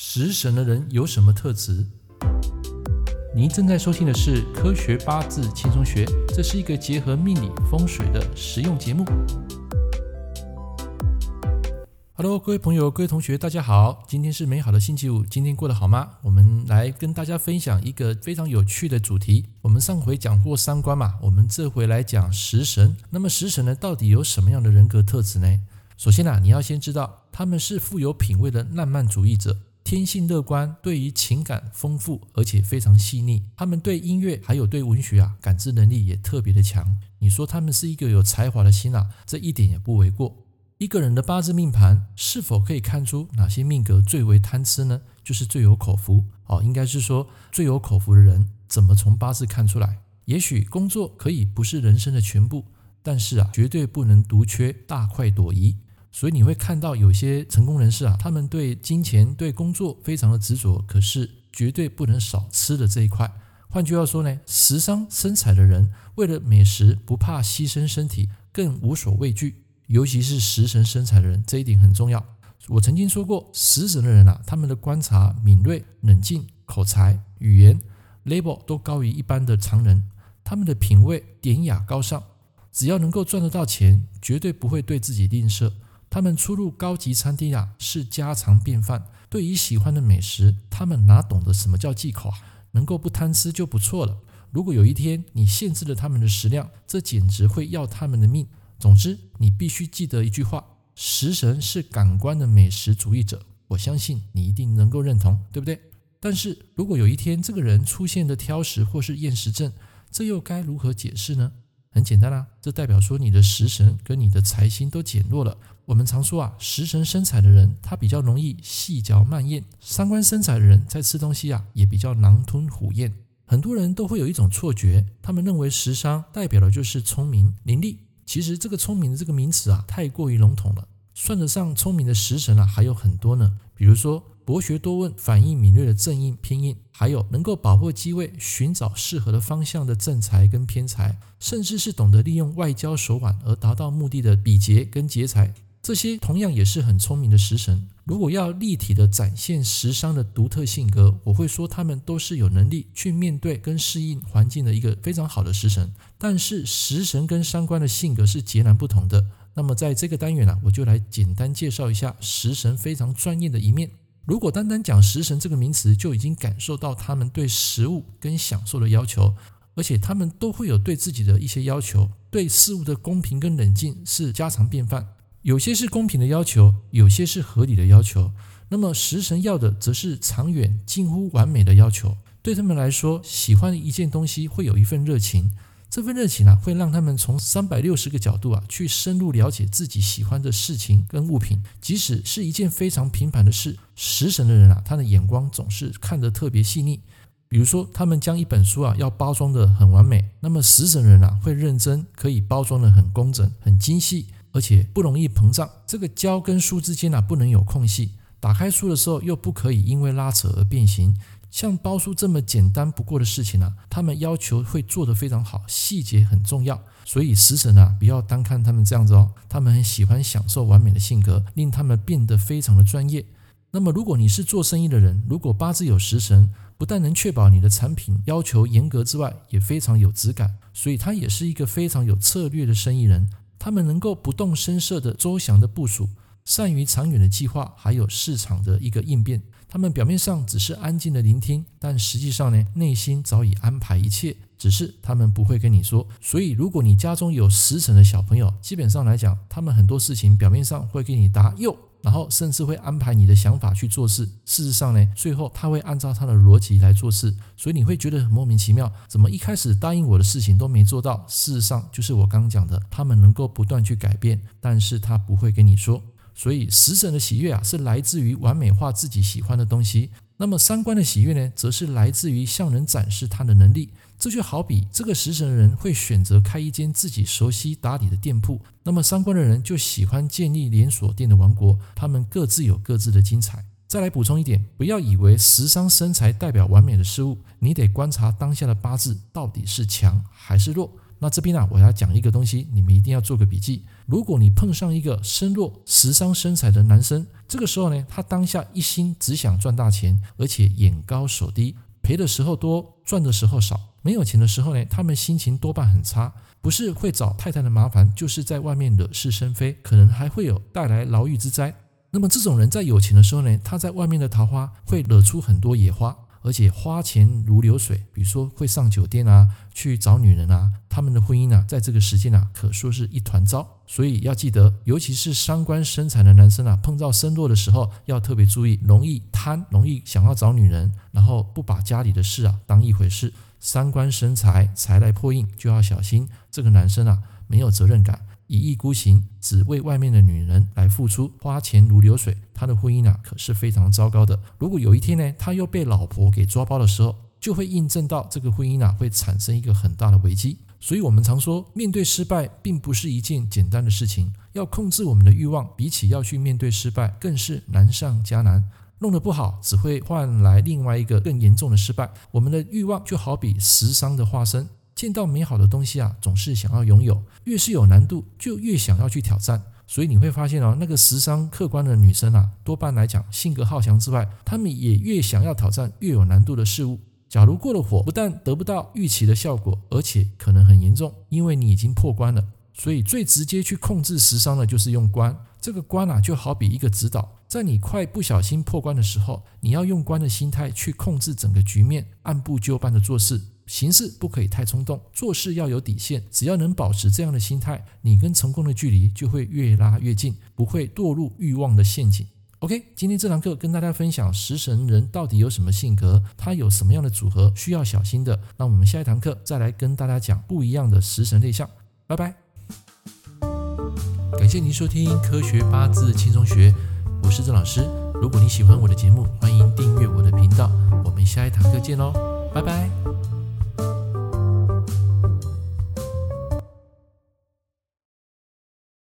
食神的人有什么特质？您正在收听的是《科学八字轻松学》，这是一个结合命理风水的实用节目。Hello，各位朋友、各位同学，大家好！今天是美好的星期五，今天过得好吗？我们来跟大家分享一个非常有趣的主题。我们上回讲过三观嘛，我们这回来讲食神。那么食神呢，到底有什么样的人格特质呢？首先啊，你要先知道他们是富有品味的浪漫主义者。天性乐观，对于情感丰富，而且非常细腻。他们对音乐还有对文学啊，感知能力也特别的强。你说他们是一个有才华的心啊，这一点也不为过。一个人的八字命盘是否可以看出哪些命格最为贪吃呢？就是最有口福哦，应该是说最有口福的人，怎么从八字看出来？也许工作可以不是人生的全部，但是啊，绝对不能独缺大快朵颐。所以你会看到有些成功人士啊，他们对金钱、对工作非常的执着，可是绝对不能少吃的这一块。换句话说呢，食伤身材的人，为了美食不怕牺牲身体，更无所畏惧。尤其是食神身材的人，这一点很重要。我曾经说过，食神的人啊，他们的观察敏锐、冷静、口才、语言 level 都高于一般的常人。他们的品味典雅高尚，只要能够赚得到钱，绝对不会对自己吝啬。他们出入高级餐厅啊，是家常便饭。对于喜欢的美食，他们哪懂得什么叫忌口啊？能够不贪吃就不错了。如果有一天你限制了他们的食量，这简直会要他们的命。总之，你必须记得一句话：食神是感官的美食主义者。我相信你一定能够认同，对不对？但是如果有一天这个人出现的挑食或是厌食症，这又该如何解释呢？很简单啦，这代表说你的食神跟你的财星都减弱了。我们常说啊，食神生财的人，他比较容易细嚼慢咽；三官生财的人，在吃东西啊，也比较狼吞虎咽。很多人都会有一种错觉，他们认为食伤代表的就是聪明伶俐。其实这个聪明的这个名词啊，太过于笼统了。算得上聪明的食神啊，还有很多呢，比如说。博学多问、反应敏锐的正印偏印，还有能够把握机会、寻找适合的方向的正财跟偏财，甚至是懂得利用外交手腕而达到目的的比劫跟劫财，这些同样也是很聪明的食神。如果要立体的展现食伤的独特性格，我会说他们都是有能力去面对跟适应环境的一个非常好的食神。但是食神跟伤官的性格是截然不同的。那么在这个单元呢、我就来简单介绍一下食神非常专业的一面。如果单单讲食神这个名词，就已经感受到他们对食物跟享受的要求，而且他们都会有对自己的一些要求，对事物的公平跟冷静是家常便饭。有些是公平的要求，有些是合理的要求。那么食神要的则是长远、近乎完美的要求。对他们来说，喜欢一件东西会有一份热情。这份热情啊，会让他们从三百六十个角度啊，去深入了解自己喜欢的事情跟物品，即使是一件非常平凡的事。食神的人啊，他的眼光总是看得特别细腻。比如说，他们将一本书啊，要包装得很完美，那么食神人啊，会认真，可以包装得很工整、很精细，而且不容易膨胀。这个胶跟书之间啊，不能有空隙。打开书的时候，又不可以因为拉扯而变形。像包书这么简单不过的事情呢、啊，他们要求会做得非常好，细节很重要。所以食神啊，不要单看他们这样子哦，他们很喜欢享受完美的性格，令他们变得非常的专业。那么，如果你是做生意的人，如果八字有食神，不但能确保你的产品要求严格之外，也非常有质感。所以，他也是一个非常有策略的生意人。他们能够不动声色的周详的部署，善于长远的计划，还有市场的一个应变。他们表面上只是安静的聆听，但实际上呢，内心早已安排一切，只是他们不会跟你说。所以，如果你家中有十成的小朋友，基本上来讲，他们很多事情表面上会给你答右，然后甚至会安排你的想法去做事。事实上呢，最后他会按照他的逻辑来做事，所以你会觉得很莫名其妙，怎么一开始答应我的事情都没做到？事实上，就是我刚刚讲的，他们能够不断去改变，但是他不会跟你说。所以食神的喜悦啊，是来自于完美化自己喜欢的东西。那么三官的喜悦呢，则是来自于向人展示他的能力。这就好比这个食神的人会选择开一间自己熟悉打理的店铺，那么三官的人就喜欢建立连锁店的王国。他们各自有各自的精彩。再来补充一点，不要以为食伤生财代表完美的事物，你得观察当下的八字到底是强还是弱。那这边呢、啊，我要讲一个东西，你们一定要做个笔记。如果你碰上一个身弱、食伤身财的男生，这个时候呢，他当下一心只想赚大钱，而且眼高手低，赔的时候多，赚的时候少。没有钱的时候呢，他们心情多半很差，不是会找太太的麻烦，就是在外面惹是生非，可能还会有带来牢狱之灾。那么这种人在有钱的时候呢，他在外面的桃花会惹出很多野花。而且花钱如流水，比如说会上酒店啊，去找女人啊，他们的婚姻啊，在这个时间啊，可说是一团糟。所以要记得，尤其是伤官生财的男生啊，碰到身弱的时候，要特别注意，容易贪，容易想要找女人，然后不把家里的事啊当一回事。伤官生财，财来破印，就要小心这个男生啊，没有责任感。一意孤行，只为外面的女人来付出，花钱如流水，他的婚姻啊可是非常糟糕的。如果有一天呢，他又被老婆给抓包的时候，就会印证到这个婚姻啊会产生一个很大的危机。所以，我们常说，面对失败并不是一件简单的事情，要控制我们的欲望，比起要去面对失败，更是难上加难。弄得不好，只会换来另外一个更严重的失败。我们的欲望就好比食伤的化身。见到美好的东西啊，总是想要拥有，越是有难度，就越想要去挑战。所以你会发现哦，那个食伤客观的女生啊，多半来讲性格好强之外，她们也越想要挑战越有难度的事物。假如过了火，不但得不到预期的效果，而且可能很严重，因为你已经破关了。所以最直接去控制食伤的，就是用关。这个关啊，就好比一个指导，在你快不小心破关的时候，你要用关的心态去控制整个局面，按部就班的做事。行事不可以太冲动，做事要有底线。只要能保持这样的心态，你跟成功的距离就会越拉越近，不会堕入欲望的陷阱。OK，今天这堂课跟大家分享食神人到底有什么性格，他有什么样的组合需要小心的。那我们下一堂课再来跟大家讲不一样的食神类象。拜拜。感谢您收听《科学八字轻松学》，我是郑老师。如果你喜欢我的节目，欢迎订阅我的频道。我们下一堂课见喽，拜拜。